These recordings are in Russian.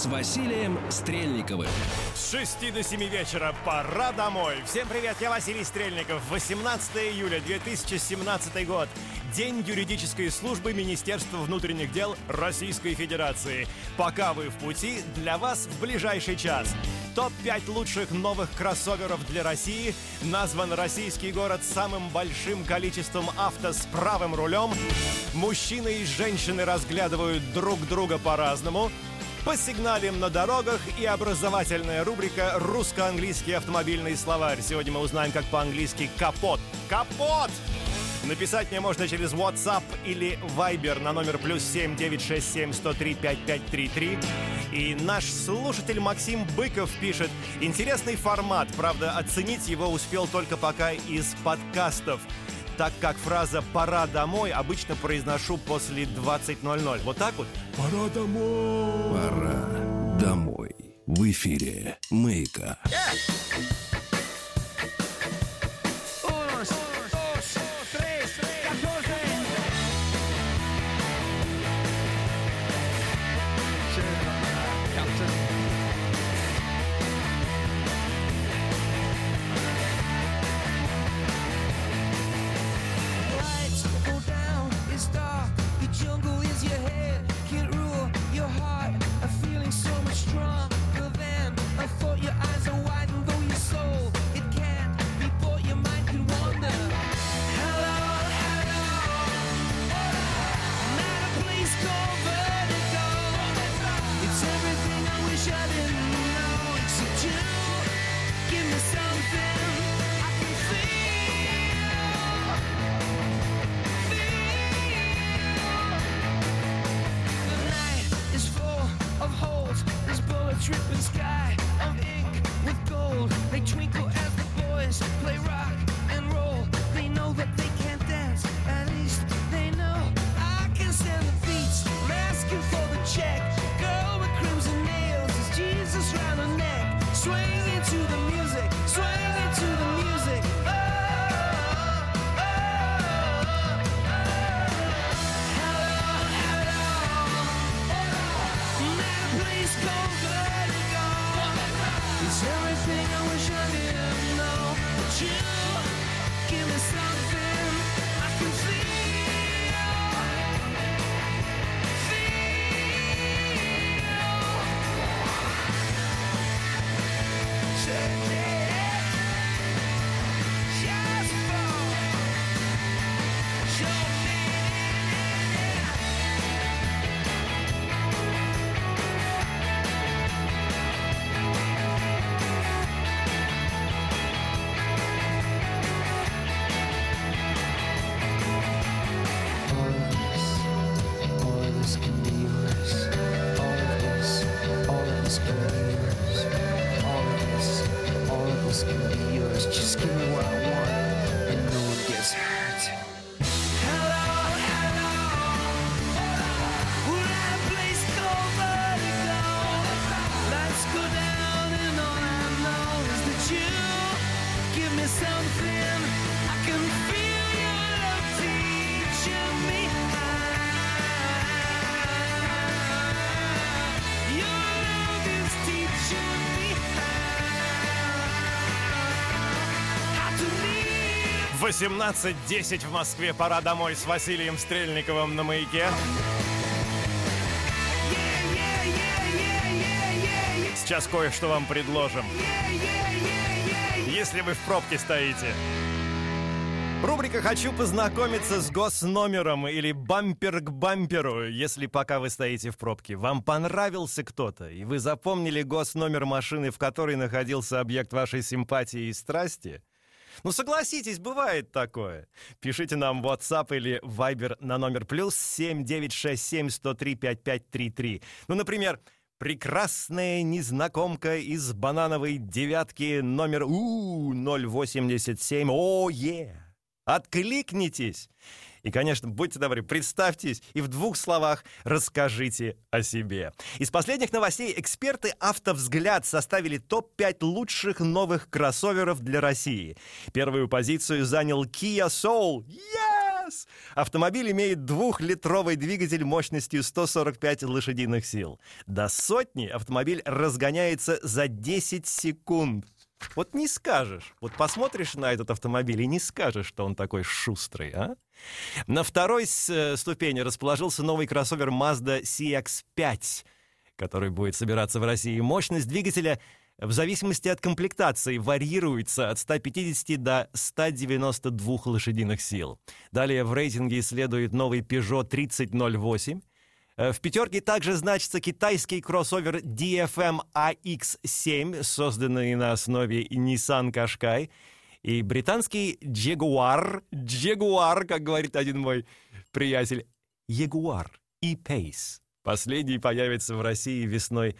С Василием Стрельниковым. С 6 до 7 вечера пора домой. Всем привет, я Василий Стрельников. 18 июля 2017 год. День юридической службы Министерства внутренних дел Российской Федерации. Пока вы в пути, для вас в ближайший час. Топ-5 лучших новых кроссоверов для России. Назван российский город самым большим количеством авто с правым рулем. Мужчины и женщины разглядывают друг друга по-разному. Посигналим на дорогах и образовательная рубрика «Русско-английский автомобильный словарь». Сегодня мы узнаем, как по-английски «капот». Капот! Написать мне можно через WhatsApp или Viber на номер плюс 7 967 103 5533. И наш слушатель Максим Быков пишет «Интересный формат, правда, оценить его успел только пока из подкастов» так как фраза «пора домой» обычно произношу после 20.00. Вот так вот? Пора домой! Пора домой. В эфире Маяка. Lights live. 18.10 в Москве. Пора домой с Василием Стрельниковым на маяке. Сейчас кое-что вам предложим. если вы в пробке стоите. Рубрика «Хочу познакомиться с госномером» или «Бампер к бамперу», если пока вы стоите в пробке. Вам понравился кто-то, и вы запомнили госномер машины, в которой находился объект вашей симпатии и страсти? Ну, согласитесь, бывает такое. Пишите нам в WhatsApp или Viber на номер плюс 7967 103 5533. Ну, например, прекрасная незнакомка из банановой девятки номер У-087. О, е! Откликнитесь! И, конечно, будьте добры, представьтесь и в двух словах расскажите о себе. Из последних новостей эксперты «Автовзгляд» составили топ-5 лучших новых кроссоверов для России. Первую позицию занял Kia Soul. Yes! Автомобиль имеет двухлитровый двигатель мощностью 145 лошадиных сил. До сотни автомобиль разгоняется за 10 секунд. Вот не скажешь. Вот посмотришь на этот автомобиль и не скажешь, что он такой шустрый, а? На второй э, ступени расположился новый кроссовер Mazda CX-5, который будет собираться в России. Мощность двигателя в зависимости от комплектации варьируется от 150 до 192 лошадиных сил. Далее в рейтинге следует новый Peugeot 3008, Э, в пятерке также значится китайский кроссовер DFM AX7, созданный на основе Nissan Qashqai, и британский Jaguar, Jaguar, как говорит один мой приятель, Jaguar E-Pace. Последний появится в России весной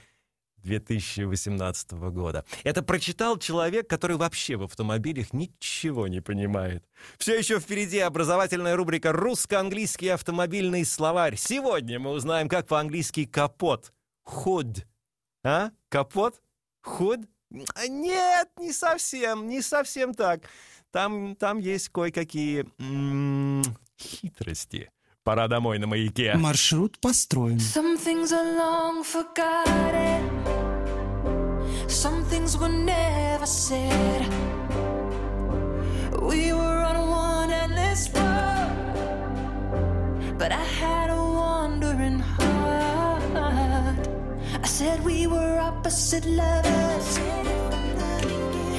2018 года. Это прочитал человек, который вообще в автомобилях ничего не понимает. Все еще впереди образовательная рубрика «Русско-английский автомобильный словарь». Сегодня мы узнаем, как по-английски «капот». «Худ». А? Капот? «Худ»? Нет, не совсем, не совсем так. Там, там есть кое-какие хитрости. Пора домой на маяке. Маршрут построен. Some things are long forgotten. Some things were never said. We were on one endless road, but I had a wandering heart. I said we were opposite lovers.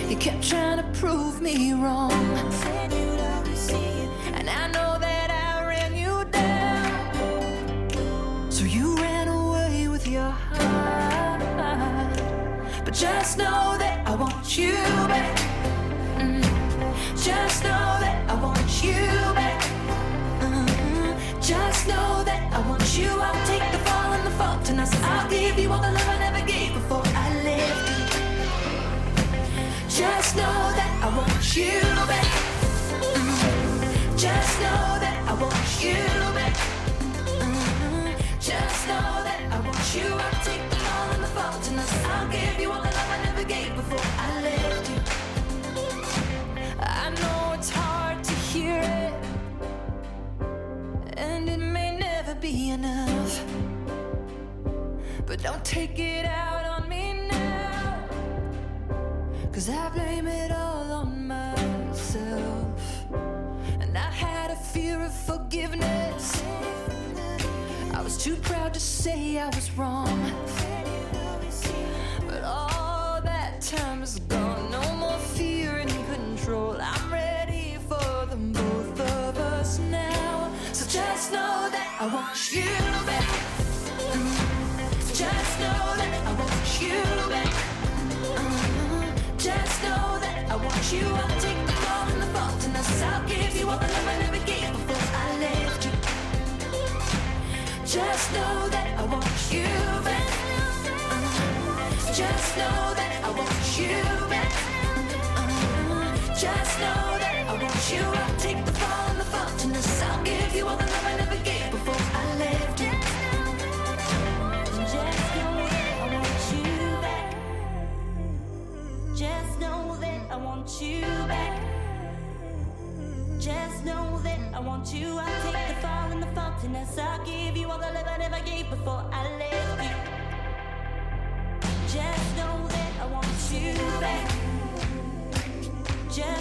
You kept trying to prove me wrong. And I know just know that I want you back. Just know that I want you back. Mm. Just know that I want you. I'll take the fall and the fault, and I'll give you all the love I never gave before I left. Just know that I want you back. Mm. Just know that I want you back. Mm. Just know that I want you. I'll take don't take it out on me now, cause I blame it all on myself. And I had a fear of forgiveness. I was too proud to say I was wrong. Time is gone. No more fear and control. I'm ready for them both of us now. So just know that I want you back. Mm. Just know that I want you back. Mm. Just know that I want you. I'll take the fall and the fault, and I'll give you all the love I never gave before I left you. Just know that I want you back. Just know that I want you back. Mm. Just know that I want you. I'll take the fall and the fault, and I'll give you all the love I never gave before I left. Just know that I want you back. Just know that I want you back. Just know that I want you. I'll take the fall and the faultiness. I'll give you all the love I never gave before I left you. Just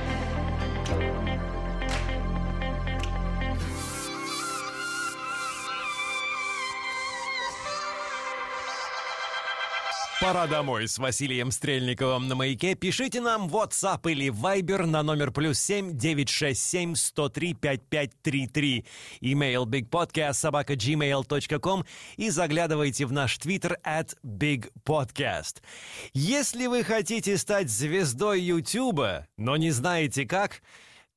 Пора домой с Василием Стрельниковым на маяке. Пишите нам в WhatsApp или Viber на номер плюс семь девять шесть семь сто три пять пять три три. Email bigpodcast собака gmail.com и заглядывайте в наш твиттер at bigpodcast. Если вы хотите стать звездой Ютуба, но не знаете как,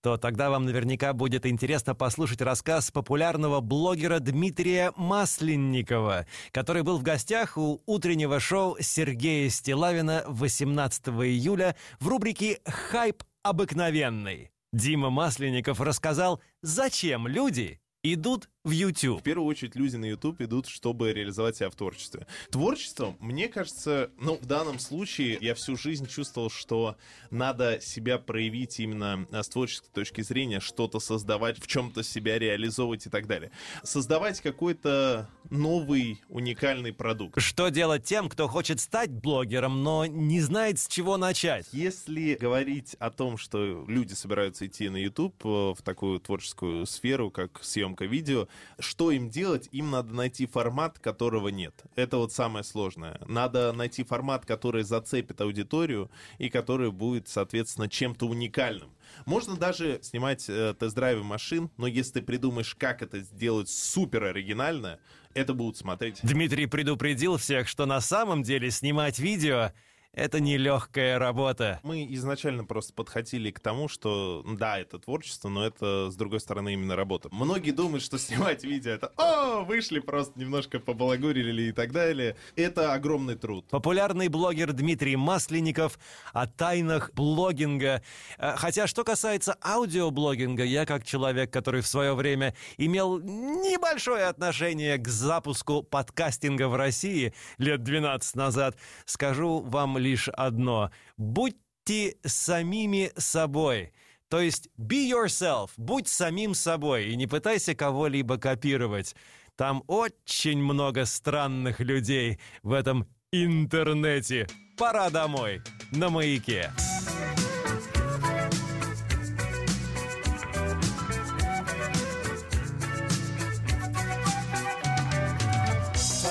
то тогда вам наверняка будет интересно послушать рассказ популярного блогера Дмитрия Масленникова, который был в гостях у утреннего шоу Сергея Стилавина 18 июля в рубрике «Хайп обыкновенный». Дима Масленников рассказал, зачем люди идут в YouTube. В первую очередь люди на YouTube идут, чтобы реализовать себя в творчестве. Творчеством, мне кажется, ну, в данном случае я всю жизнь чувствовал, что надо себя проявить именно а, с творческой точки зрения, что-то создавать, в чем-то себя реализовывать и так далее. Создавать какой-то новый, уникальный продукт. Что делать тем, кто хочет стать блогером, но не знает, с чего начать? Если говорить о том, что люди собираются идти на YouTube э, в такую творческую сферу, как съемка видео, что им делать? Им надо найти формат, которого нет. Это вот самое сложное. Надо найти формат, который зацепит аудиторию и который будет, соответственно, чем-то уникальным. Можно даже снимать э, тест-драйвы машин, но если ты придумаешь, как это сделать супер оригинально, это будут смотреть. Дмитрий предупредил всех, что на самом деле снимать видео — это нелегкая работа. Мы изначально просто подходили к тому, что да, это творчество, но это, с другой стороны, именно работа. Многие думают, что снимать видео это «О, вышли, просто немножко побалагурили» и так далее. Это огромный труд. Популярный блогер Дмитрий Масленников о тайнах блогинга. Э, Хотя, что касается аудиоблогинга, я как человек, который в свое время имел небольшое отношение к запуску подкастинга в России лет 12 назад, скажу вам лишь одно. Будьте самими собой. То есть be yourself, будь самим собой и не пытайся кого-либо копировать. Там очень много странных людей в этом интернете. Пора домой на маяке.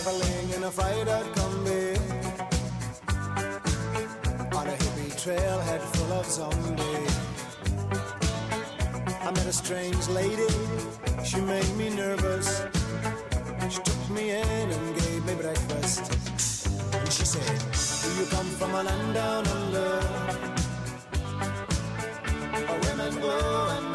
traveling in a freighter trailhead full of zombies. I met a strange lady, she made me nervous. She took me in and gave me breakfast. And she said, Do you come from a land down under? Where women go and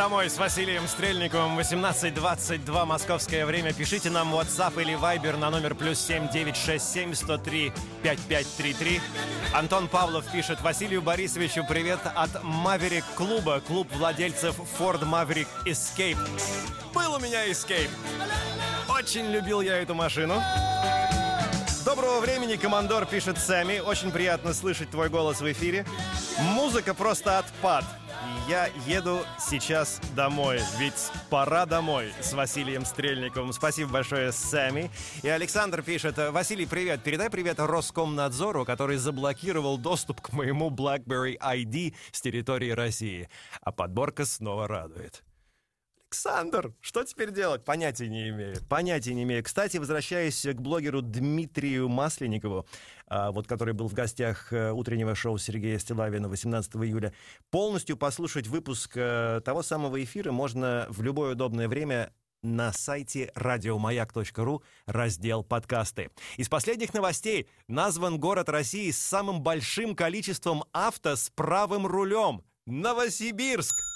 домой с Василием Стрельниковым. 18.22 московское время. Пишите нам WhatsApp или Viber на номер плюс 7967 103 5533. Антон Павлов пишет Василию Борисовичу привет от Маверик клуба. Клуб владельцев Ford Maverick Escape. Был у меня Escape. Очень любил я эту машину. Доброго времени, командор, пишет Сами. Очень приятно слышать твой голос в эфире. Музыка просто отпад. Я еду сейчас домой, ведь пора домой с Василием Стрельниковым. Спасибо большое, Сами. И Александр пишет, Василий, привет, передай привет Роскомнадзору, который заблокировал доступ к моему BlackBerry ID с территории России. А подборка снова радует. Александр, что теперь делать? Понятия не имею. Понятия не имею. Кстати, возвращаясь к блогеру Дмитрию Масленникову, а, вот который был в гостях э, утреннего шоу Сергея Стилавина 18 июля, полностью послушать выпуск э, того самого эфира можно в любое удобное время на сайте радиомаяк.ру, раздел «Подкасты». Из последних новостей назван город России с самым большим количеством авто с правым рулем – Новосибирск.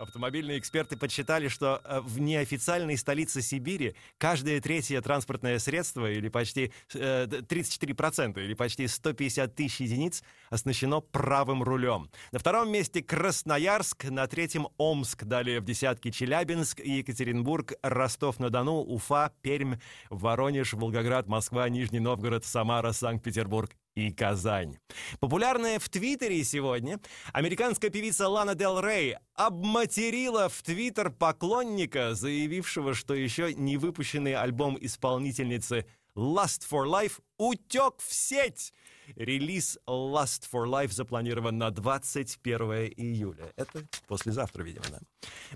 Автомобильные эксперты подсчитали, что э, в неофициальной столице Сибири каждое третье транспортное средство, или почти э, 34%, или почти 150 тысяч единиц, оснащено правым рулем. На втором месте Красноярск, на третьем Омск, далее в десятке Челябинск, Екатеринбург, Ростов-на-Дону, Уфа, Пермь, Воронеж, Волгоград, Москва, Нижний Новгород, Самара, Санкт-Петербург и Казань. Популярная в Твиттере сегодня американская певица Лана Дел Рей обматерила в Твиттер поклонника, заявившего, что еще не выпущенный альбом исполнительницы Lust for Life утек в сеть. Релиз Lust for Life запланирован на 21 июля. Это послезавтра, видимо, да.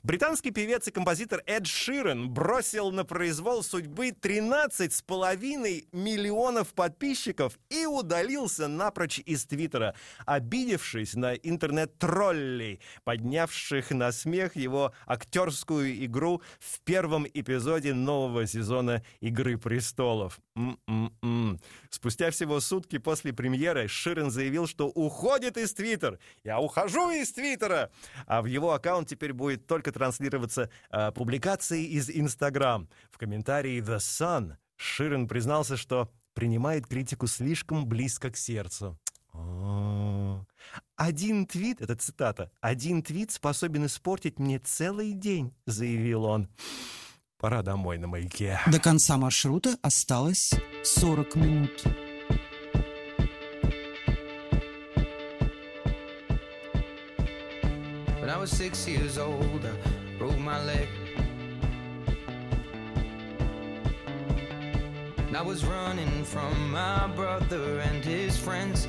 Британский певец и композитор Эд Ширен бросил на произвол судьбы 13,5 миллионов подписчиков и удалился напрочь из Твиттера, обидевшись на интернет-троллей, поднявших на смех его актерскую игру в первом эпизоде нового сезона «Игры престолов». М-м-м. Спустя всего сутки после премьеры Ширен заявил, что уходит из Твиттер. «Я ухожу из Твиттера!» А в его аккаунт теперь будет только транслироваться э, публикации из Инстаграм. В комментарии The Sun Ширен признался, что принимает критику слишком близко к сердцу. О, Один твит, это цитата, один твит способен испортить мне целый день, заявил он. Пора домой на маяке. До конца маршрута осталось 40 минут. When I was six years old, I broke my leg. And I was running from my brother and his friends.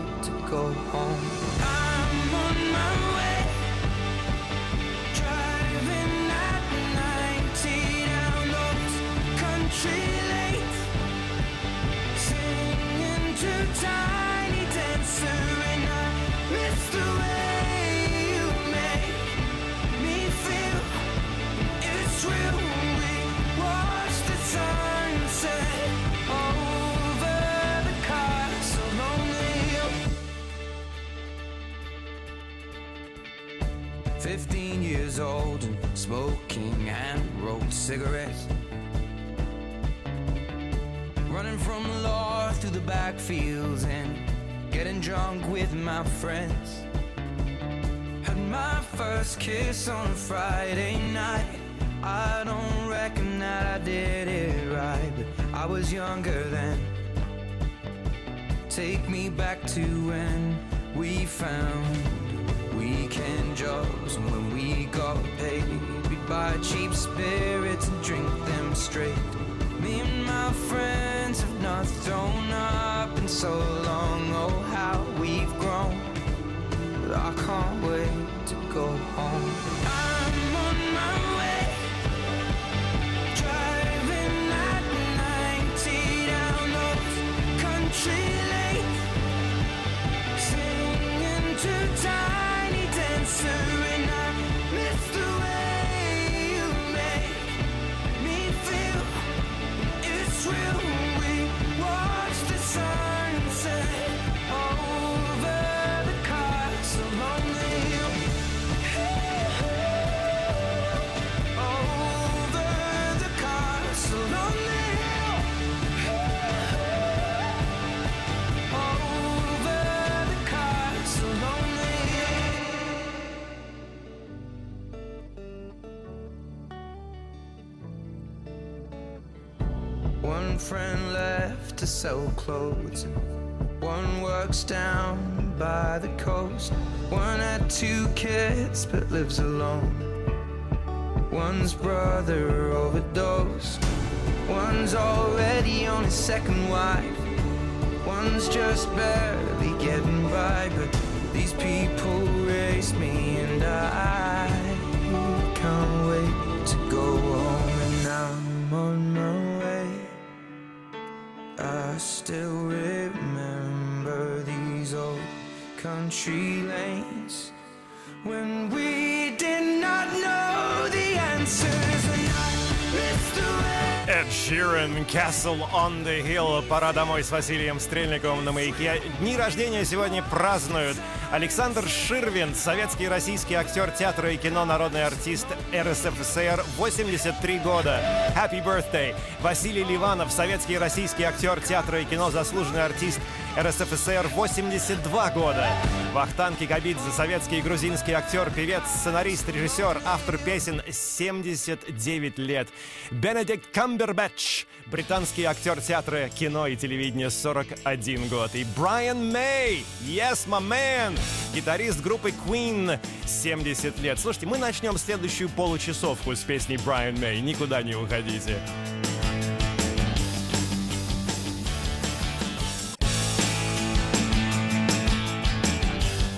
go home. Kiss on a Friday night. I don't reckon that I did it right, but I was younger then. Take me back to when we found weekend jobs and when we got paid. We'd buy cheap spirits and drink them straight. Me and my friends have not thrown up in so long. Oh, how we've grown. I can't wait One works down by the coast. One had two kids but lives alone. One's brother overdosed. One's already on his second wife. One's just barely getting by. But these people race me country lanes when we did not know the answers and. Эд Ширен, Castle on the Hill. Пора домой с Василием Стрельниковым на маяке. Дни рождения сегодня празднуют Александр Ширвин, советский и российский актер театра и кино, народный артист РСФСР, 83 года. Happy birthday! Василий Ливанов, советский и российский актер театра и кино, заслуженный артист РСФСР, 82 года. Вахтанг Кикабидзе, советский и грузинский актер, певец, сценарист, режиссер, автор песен, 79 лет. Бенедикт Камбербэтч, британский актер театра, кино и телевидения, 41 год. И Брайан Мэй, yes, my man, гитарист группы Queen, 70 лет. Слушайте, мы начнем следующую получасовку с песней Брайан Мэй. Никуда не уходите.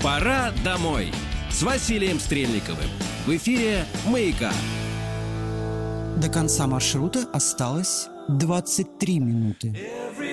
Пора домой с Василием Стрельниковым. В эфире «Маяка». До конца маршрута осталось 23 минуты. Everything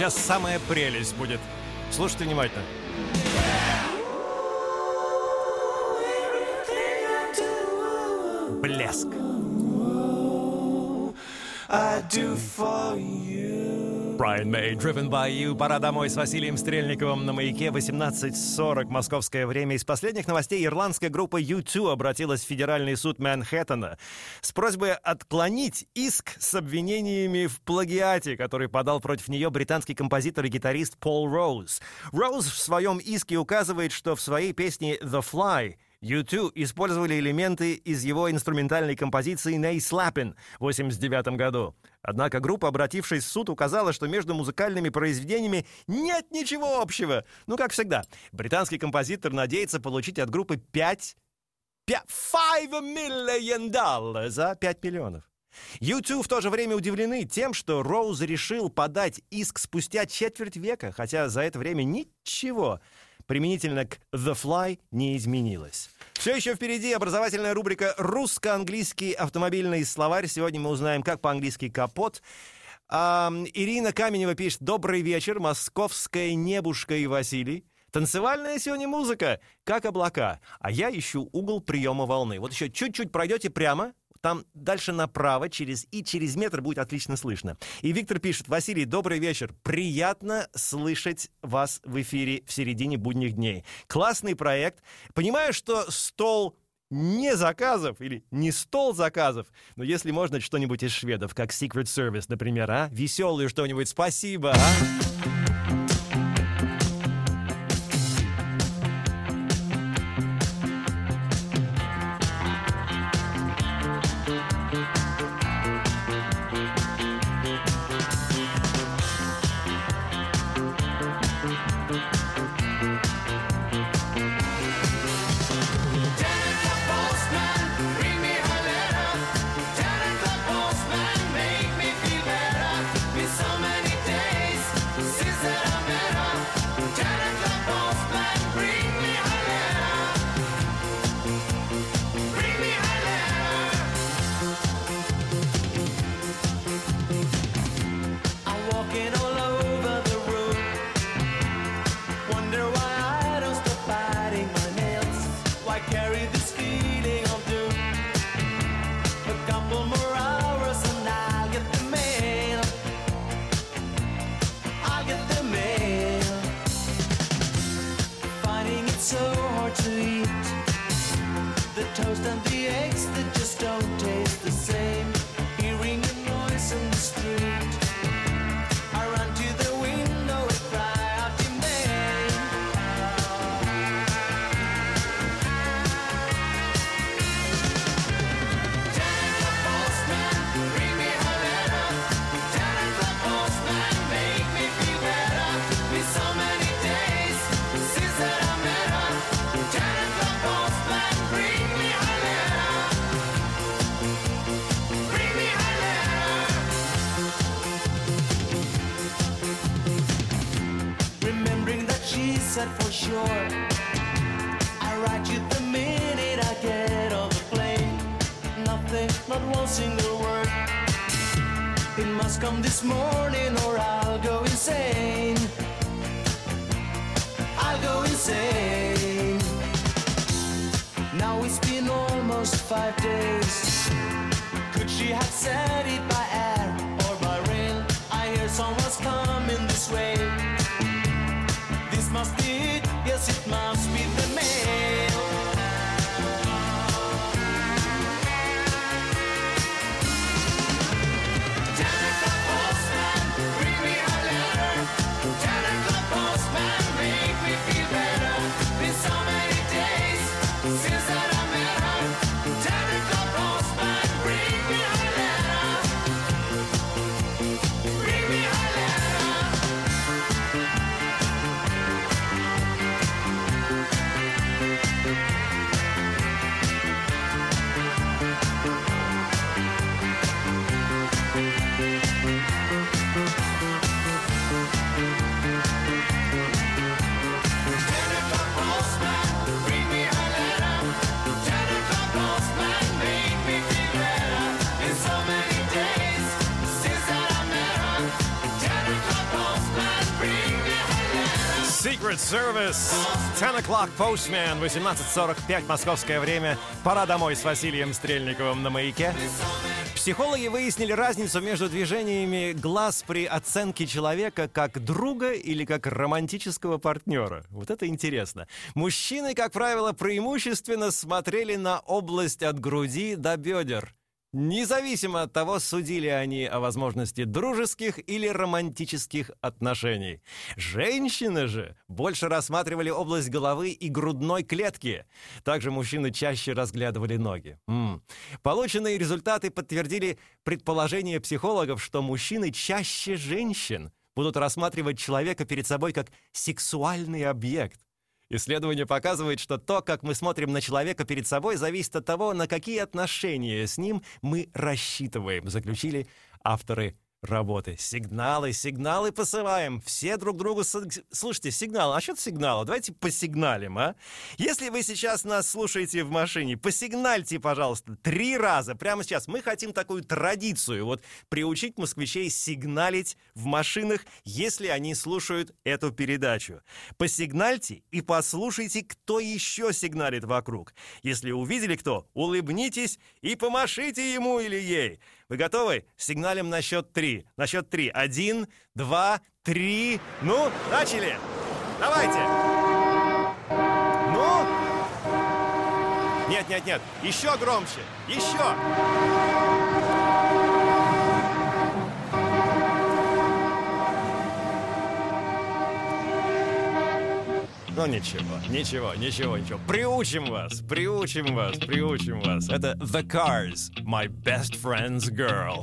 сейчас самая прелесть будет. Слушайте внимательно. Блеск. Brian May, Driven by You. Пора домой с Василием Стрельниковым на маяке 18.40 московское время. Из последних новостей ирландская группа U2 обратилась в Федеральный суд Манхэттена с просьбой отклонить иск с обвинениями в плагиате, который подал против нее британский композитор и гитарист Пол Роуз. Роуз в своем иске указывает, что в своей песне «The Fly» U2 использовали элементы из его инструментальной композиции «Nay Slappin' в 1989 году. Однако группа, обратившись в суд, указала, что между музыкальными произведениями нет ничего общего. Ну, как всегда, британский композитор надеется получить от группы 5... 5 million dollars за 5 миллионов. YouTube в то же время удивлены тем, что Роуз решил подать иск спустя четверть века, хотя за это время ничего применительно к The Fly не изменилось. Все еще впереди образовательная рубрика «Русско-английский автомобильный словарь». Сегодня мы узнаем, как по-английски «капот». А, Ирина Каменева пишет «Добрый вечер, московская небушка и Василий». Танцевальная сегодня музыка, как облака. А я ищу угол приема волны. Вот еще чуть-чуть пройдете прямо, там дальше направо, через и через метр будет отлично слышно. И Виктор пишет, Василий, добрый вечер. Приятно слышать вас в эфире в середине будних дней. Классный проект. Понимаю, что стол не заказов или не стол заказов, но если можно что-нибудь из шведов, как Secret Service, например, а? Веселое что-нибудь, спасибо, а? Must come this morning or I'll go insane I'll go insane Now it's been almost five days Could she have said it by air or by rail? I hear someone's coming this way this must be it, yes, it must be the mail. Service. 10 o'clock Postman. 18.45 московское время. Пора домой с Василием Стрельниковым на маяке. Психологи выяснили разницу между движениями глаз при оценке человека как друга или как романтического партнера. Вот это интересно. Мужчины, как правило, преимущественно смотрели на область от груди до бедер. Независимо от того, судили они о возможности дружеских или романтических отношений. Женщины же больше рассматривали область головы и грудной клетки. Также мужчины чаще разглядывали ноги. М. Полученные результаты подтвердили предположение психологов, что мужчины чаще женщин будут рассматривать человека перед собой как сексуальный объект. Исследование показывает, что то, как мы смотрим на человека перед собой, зависит от того, на какие отношения с ним мы рассчитываем, заключили авторы работы. Сигналы, сигналы посылаем. Все друг другу... Слушайте, сигнал. А что это сигнал? Давайте посигналим, а? Если вы сейчас нас слушаете в машине, посигнальте, пожалуйста, три раза прямо сейчас. Мы хотим такую традицию, вот приучить москвичей сигналить в машинах, если они слушают эту передачу. Посигнальте и послушайте, кто еще сигналит вокруг. Если увидели кто, улыбнитесь и помашите ему или ей. Вы готовы? Сигналим на счет три. На счет три. Один, два, три. Ну, начали. Давайте. Ну? Нет, нет, нет. Еще громче. Еще. Ну ничего, ничего, ничего, ничего. Приучим вас, приучим вас, приучим вас. Это The Cars, My Best Friend's Girl.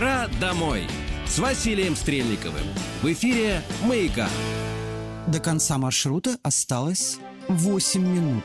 Пора домой с Василием Стрельниковым. В эфире «Маяка». До конца маршрута осталось 8 минут.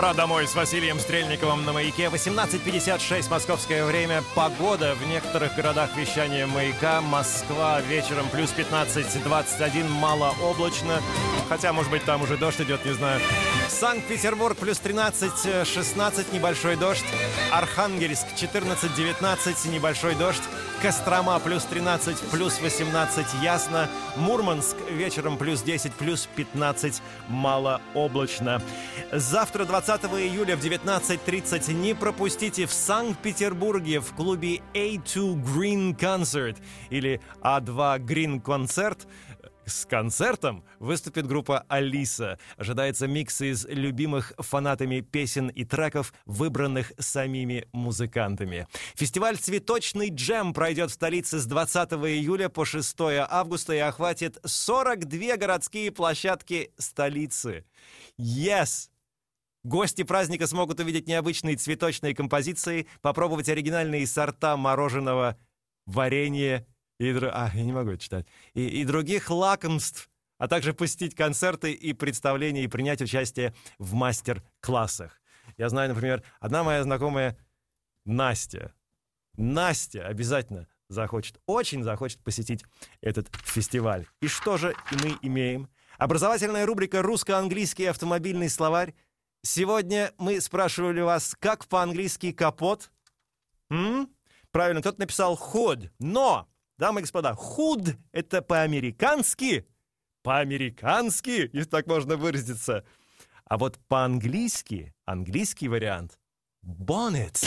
Пора домой с Василием Стрельниковым на «Маяке». 18.56 московское время. Погода в некоторых городах вещания «Маяка». Москва вечером плюс 15-21, малооблачно. Хотя, может быть, там уже дождь идет, не знаю. Санкт-Петербург плюс 13-16, небольшой дождь. Архангельск 14-19, небольшой дождь. Кострома плюс 13, плюс 18, ясно. Мурманск вечером плюс 10, плюс 15, малооблачно. Завтра, 20 июля в 19.30 не пропустите в Санкт-Петербурге в клубе A2 Green Concert или A2 Green Concert с концертом выступит группа «Алиса». Ожидается микс из любимых фанатами песен и треков, выбранных самими музыкантами. Фестиваль «Цветочный джем» пройдет в столице с 20 июля по 6 августа и охватит 42 городские площадки столицы. Yes! Гости праздника смогут увидеть необычные цветочные композиции, попробовать оригинальные сорта мороженого, варенье и, а, я не могу это читать, и, и других лакомств, а также посетить концерты и представления и принять участие в мастер-классах. Я знаю, например, одна моя знакомая Настя. Настя обязательно захочет, очень захочет посетить этот фестиваль. И что же мы имеем? Образовательная рубрика «Русско-английский автомобильный словарь». Сегодня мы спрашивали вас, как по-английски капот? М? Правильно, кто-то написал «худ». Но, дамы и господа, «худ» — это по-американски. По-американски, если так можно выразиться. А вот по-английски, английский вариант — «bonnet».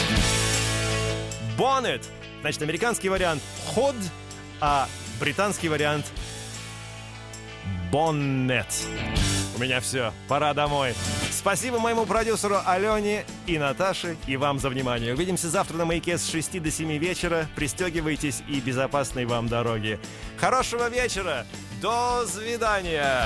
Bonnet. Значит, американский вариант «ход», а британский вариант «bonnet». У меня все. Пора домой. Спасибо моему продюсеру Алене и Наташе, и вам за внимание. Увидимся завтра на «Маяке» с 6 до 7 вечера. Пристегивайтесь и безопасной вам дороги. Хорошего вечера. До свидания.